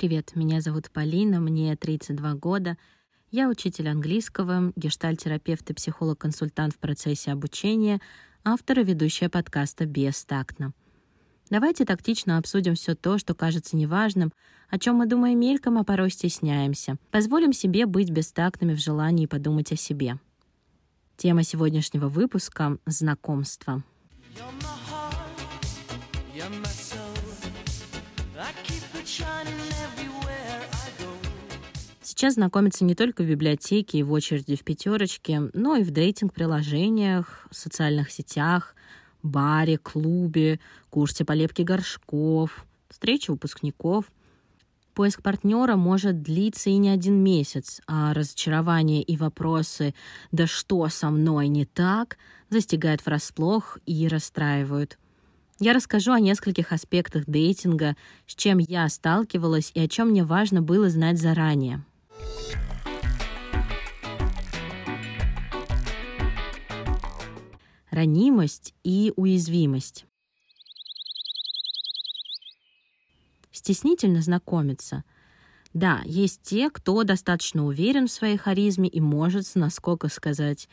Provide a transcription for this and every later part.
Привет, меня зовут Полина, мне 32 года. Я учитель английского, гештальтерапевт и психолог-консультант в процессе обучения, автор и ведущая подкаста «Бестактно». Давайте тактично обсудим все то, что кажется неважным, о чем мы думаем мельком, а порой стесняемся. Позволим себе быть бестактными в желании подумать о себе. Тема сегодняшнего выпуска — знакомство. Сейчас знакомятся не только в библиотеке и в очереди в пятерочке, но и в дейтинг-приложениях, социальных сетях, баре, клубе, курсе полепки горшков, встрече выпускников. Поиск партнера может длиться и не один месяц, а разочарование и вопросы «да что со мной не так?» застигают врасплох и расстраивают. Я расскажу о нескольких аспектах дейтинга, с чем я сталкивалась и о чем мне важно было знать заранее. Ранимость и уязвимость. Стеснительно знакомиться. Да, есть те, кто достаточно уверен в своей харизме и может с насколько сказать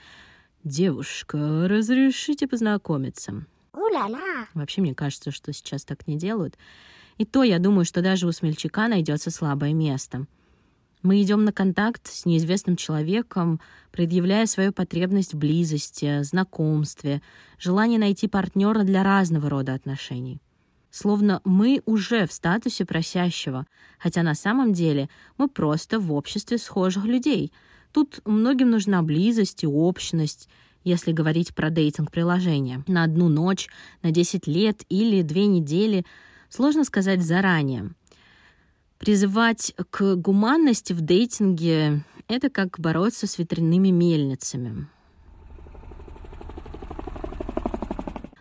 «Девушка, разрешите познакомиться?» У-ля-ля! Вообще, мне кажется, что сейчас так не делают. И то я думаю, что даже у смельчака найдется слабое место — мы идем на контакт с неизвестным человеком, предъявляя свою потребность в близости, знакомстве, желание найти партнера для разного рода отношений. Словно мы уже в статусе просящего, хотя на самом деле мы просто в обществе схожих людей. Тут многим нужна близость и общность, если говорить про дейтинг-приложение. На одну ночь, на 10 лет или две недели сложно сказать заранее. Призывать к гуманности в дейтинге — это как бороться с ветряными мельницами.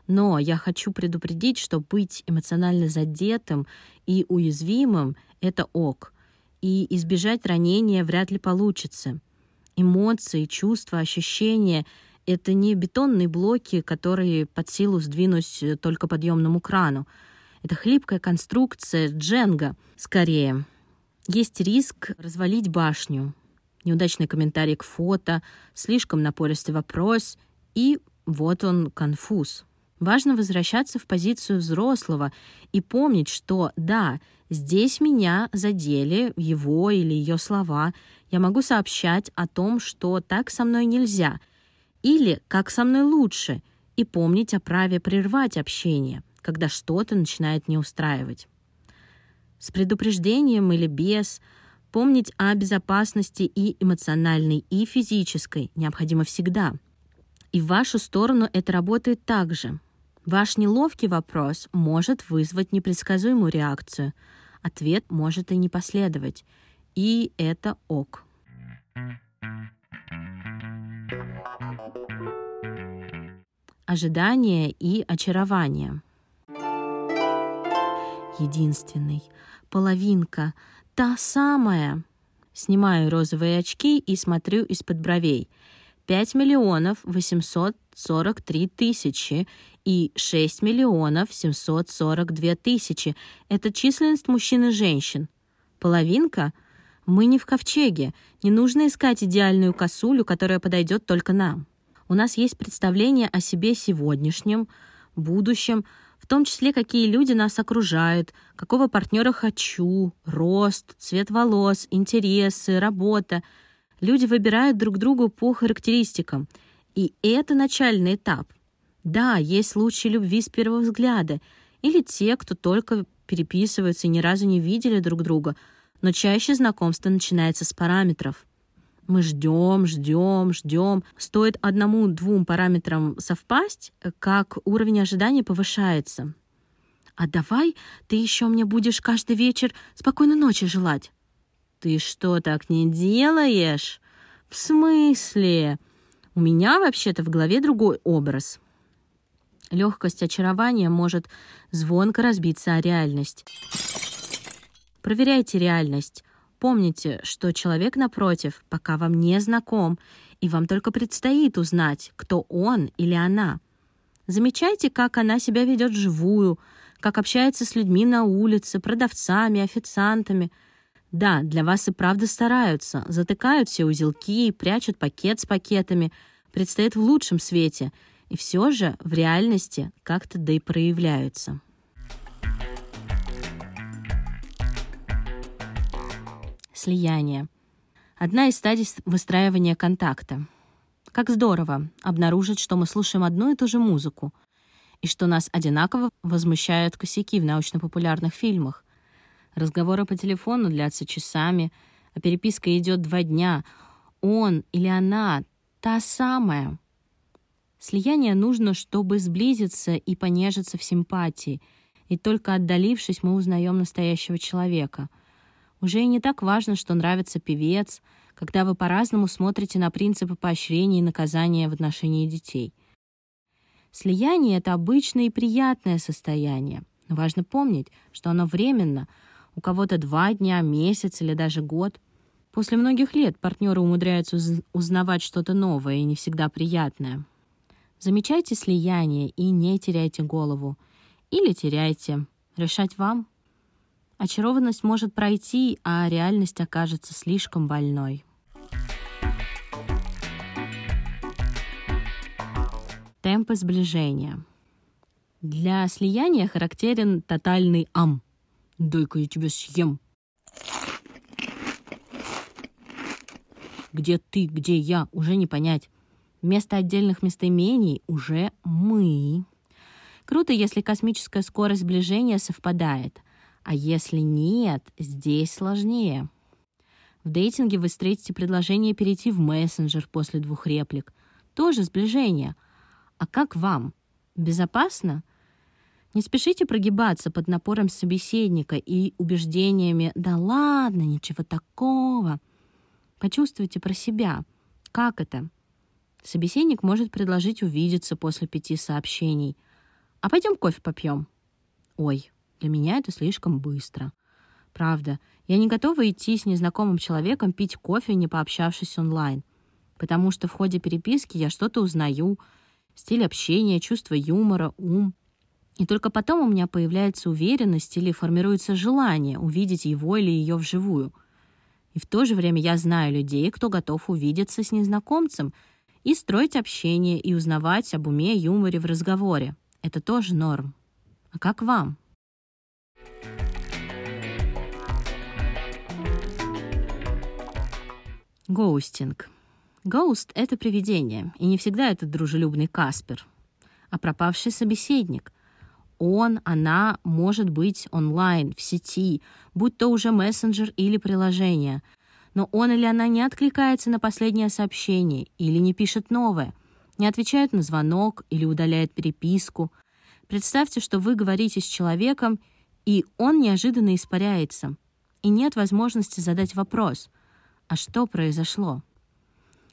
Но я хочу предупредить, что быть эмоционально задетым и уязвимым — это ок. И избежать ранения вряд ли получится. Эмоции, чувства, ощущения — это не бетонные блоки, которые под силу сдвинуть только подъемному крану — это хлипкая конструкция Дженга, скорее. Есть риск развалить башню. Неудачный комментарий к фото, слишком напористый вопрос, и вот он конфуз. Важно возвращаться в позицию взрослого и помнить, что да, здесь меня задели его или ее слова. Я могу сообщать о том, что так со мной нельзя, или как со мной лучше, и помнить о праве прервать общение когда что-то начинает не устраивать. С предупреждением или без помнить о безопасности и эмоциональной, и физической необходимо всегда. И в вашу сторону это работает также. Ваш неловкий вопрос может вызвать непредсказуемую реакцию. Ответ может и не последовать. И это ок. Ожидание и очарование единственный, половинка, та самая. Снимаю розовые очки и смотрю из-под бровей. 5 миллионов 843 тысячи и 6 миллионов 742 тысячи. Это численность мужчин и женщин. Половинка? Мы не в ковчеге. Не нужно искать идеальную косулю, которая подойдет только нам. У нас есть представление о себе сегодняшнем, будущем, в том числе, какие люди нас окружают, какого партнера хочу, рост, цвет волос, интересы, работа. Люди выбирают друг другу по характеристикам. И это начальный этап. Да, есть случаи любви с первого взгляда, или те, кто только переписываются и ни разу не видели друг друга, но чаще знакомство начинается с параметров — мы ждем, ждем, ждем. Стоит одному-двум параметрам совпасть, как уровень ожидания повышается. А давай ты еще мне будешь каждый вечер спокойной ночи желать. Ты что, так не делаешь? В смысле? У меня вообще-то в голове другой образ. Легкость очарования может звонко разбиться о реальность. Проверяйте реальность. Помните, что человек напротив пока вам не знаком, и вам только предстоит узнать, кто он или она. Замечайте, как она себя ведет вживую, как общается с людьми на улице, продавцами, официантами. Да, для вас и правда стараются, затыкают все узелки, прячут пакет с пакетами, предстоит в лучшем свете, и все же в реальности как-то да и проявляются. Слияние. Одна из стадий выстраивания контакта. Как здорово обнаружить, что мы слушаем одну и ту же музыку, и что нас одинаково возмущают косяки в научно-популярных фильмах. Разговоры по телефону длятся часами, а переписка идет два дня. Он или она та самая. Слияние нужно, чтобы сблизиться и понежиться в симпатии, и только отдалившись, мы узнаем настоящего человека. Уже и не так важно, что нравится певец, когда вы по-разному смотрите на принципы поощрения и наказания в отношении детей. Слияние — это обычное и приятное состояние. Но важно помнить, что оно временно — у кого-то два дня, месяц или даже год. После многих лет партнеры умудряются узнавать что-то новое и не всегда приятное. Замечайте слияние и не теряйте голову. Или теряйте. Решать вам. Очарованность может пройти, а реальность окажется слишком больной. Темпы сближения. Для слияния характерен тотальный ам. Дай-ка я тебя съем. Где ты, где я, уже не понять. Вместо отдельных местоимений уже мы. Круто, если космическая скорость сближения совпадает. А если нет, здесь сложнее. В дейтинге вы встретите предложение перейти в мессенджер после двух реплик. Тоже сближение. А как вам? Безопасно? Не спешите прогибаться под напором собеседника и убеждениями «да ладно, ничего такого». Почувствуйте про себя. Как это? Собеседник может предложить увидеться после пяти сообщений. А пойдем кофе попьем. Ой, для меня это слишком быстро. Правда, я не готова идти с незнакомым человеком пить кофе, не пообщавшись онлайн. Потому что в ходе переписки я что-то узнаю. Стиль общения, чувство юмора, ум — и только потом у меня появляется уверенность или формируется желание увидеть его или ее вживую. И в то же время я знаю людей, кто готов увидеться с незнакомцем и строить общение и узнавать об уме, юморе в разговоре. Это тоже норм. А как вам? Ghosting. Ghost — это привидение, и не всегда это дружелюбный Каспер, а пропавший собеседник, он, она может быть онлайн, в сети, будь то уже мессенджер или приложение. Но он или она не откликается на последнее сообщение или не пишет новое, не отвечает на звонок или удаляет переписку. Представьте, что вы говорите с человеком, и он неожиданно испаряется, и нет возможности задать вопрос «А что произошло?».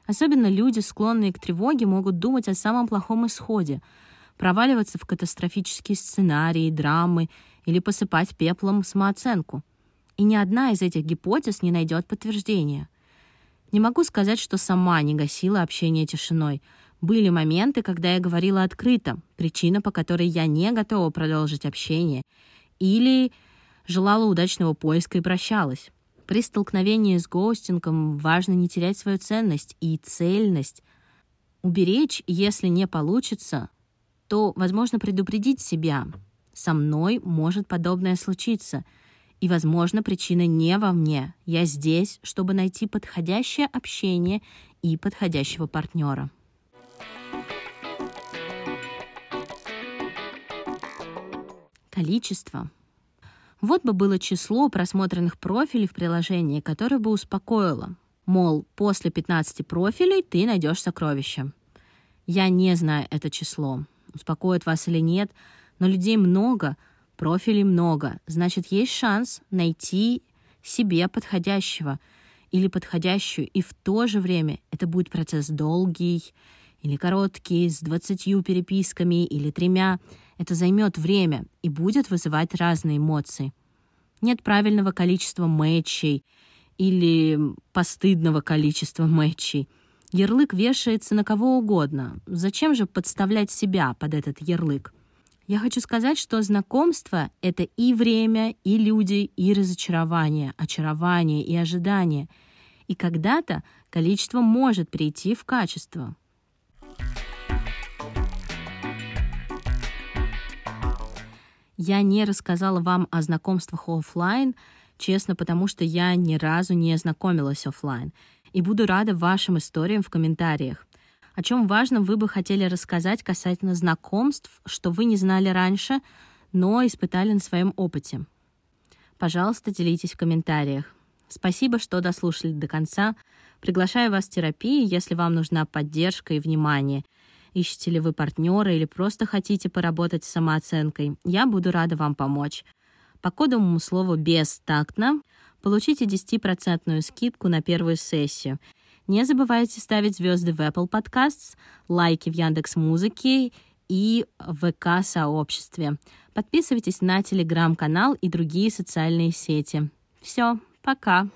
Особенно люди, склонные к тревоге, могут думать о самом плохом исходе — проваливаться в катастрофические сценарии, драмы или посыпать пеплом самооценку. И ни одна из этих гипотез не найдет подтверждения. Не могу сказать, что сама не гасила общение тишиной. Были моменты, когда я говорила открыто, причина, по которой я не готова продолжить общение, или желала удачного поиска и прощалась. При столкновении с гоустингом важно не терять свою ценность и цельность, уберечь, если не получится, то, возможно, предупредить себя. Со мной может подобное случиться. И, возможно, причина не во мне. Я здесь, чтобы найти подходящее общение и подходящего партнера. Количество. Вот бы было число просмотренных профилей в приложении, которое бы успокоило. Мол, после 15 профилей ты найдешь сокровище. Я не знаю это число успокоит вас или нет, но людей много, профилей много, значит, есть шанс найти себе подходящего или подходящую, и в то же время это будет процесс долгий или короткий, с двадцатью переписками или тремя. Это займет время и будет вызывать разные эмоции. Нет правильного количества мэтчей или постыдного количества мэтчей — Ярлык вешается на кого угодно. Зачем же подставлять себя под этот ярлык? Я хочу сказать, что знакомство — это и время, и люди, и разочарование, очарование и ожидание. И когда-то количество может перейти в качество. Я не рассказала вам о знакомствах офлайн, честно, потому что я ни разу не знакомилась офлайн. И буду рада вашим историям в комментариях. О чем важном вы бы хотели рассказать касательно знакомств, что вы не знали раньше, но испытали на своем опыте? Пожалуйста, делитесь в комментариях. Спасибо, что дослушали до конца. Приглашаю вас в терапию, если вам нужна поддержка и внимание. Ищете ли вы партнера или просто хотите поработать с самооценкой, я буду рада вам помочь. По кодовому слову «бестактно» получите 10% скидку на первую сессию — не забывайте ставить звезды в Apple Podcasts, лайки в Яндекс Музыке и ВК-сообществе. Подписывайтесь на телеграм-канал и другие социальные сети. Все, пока!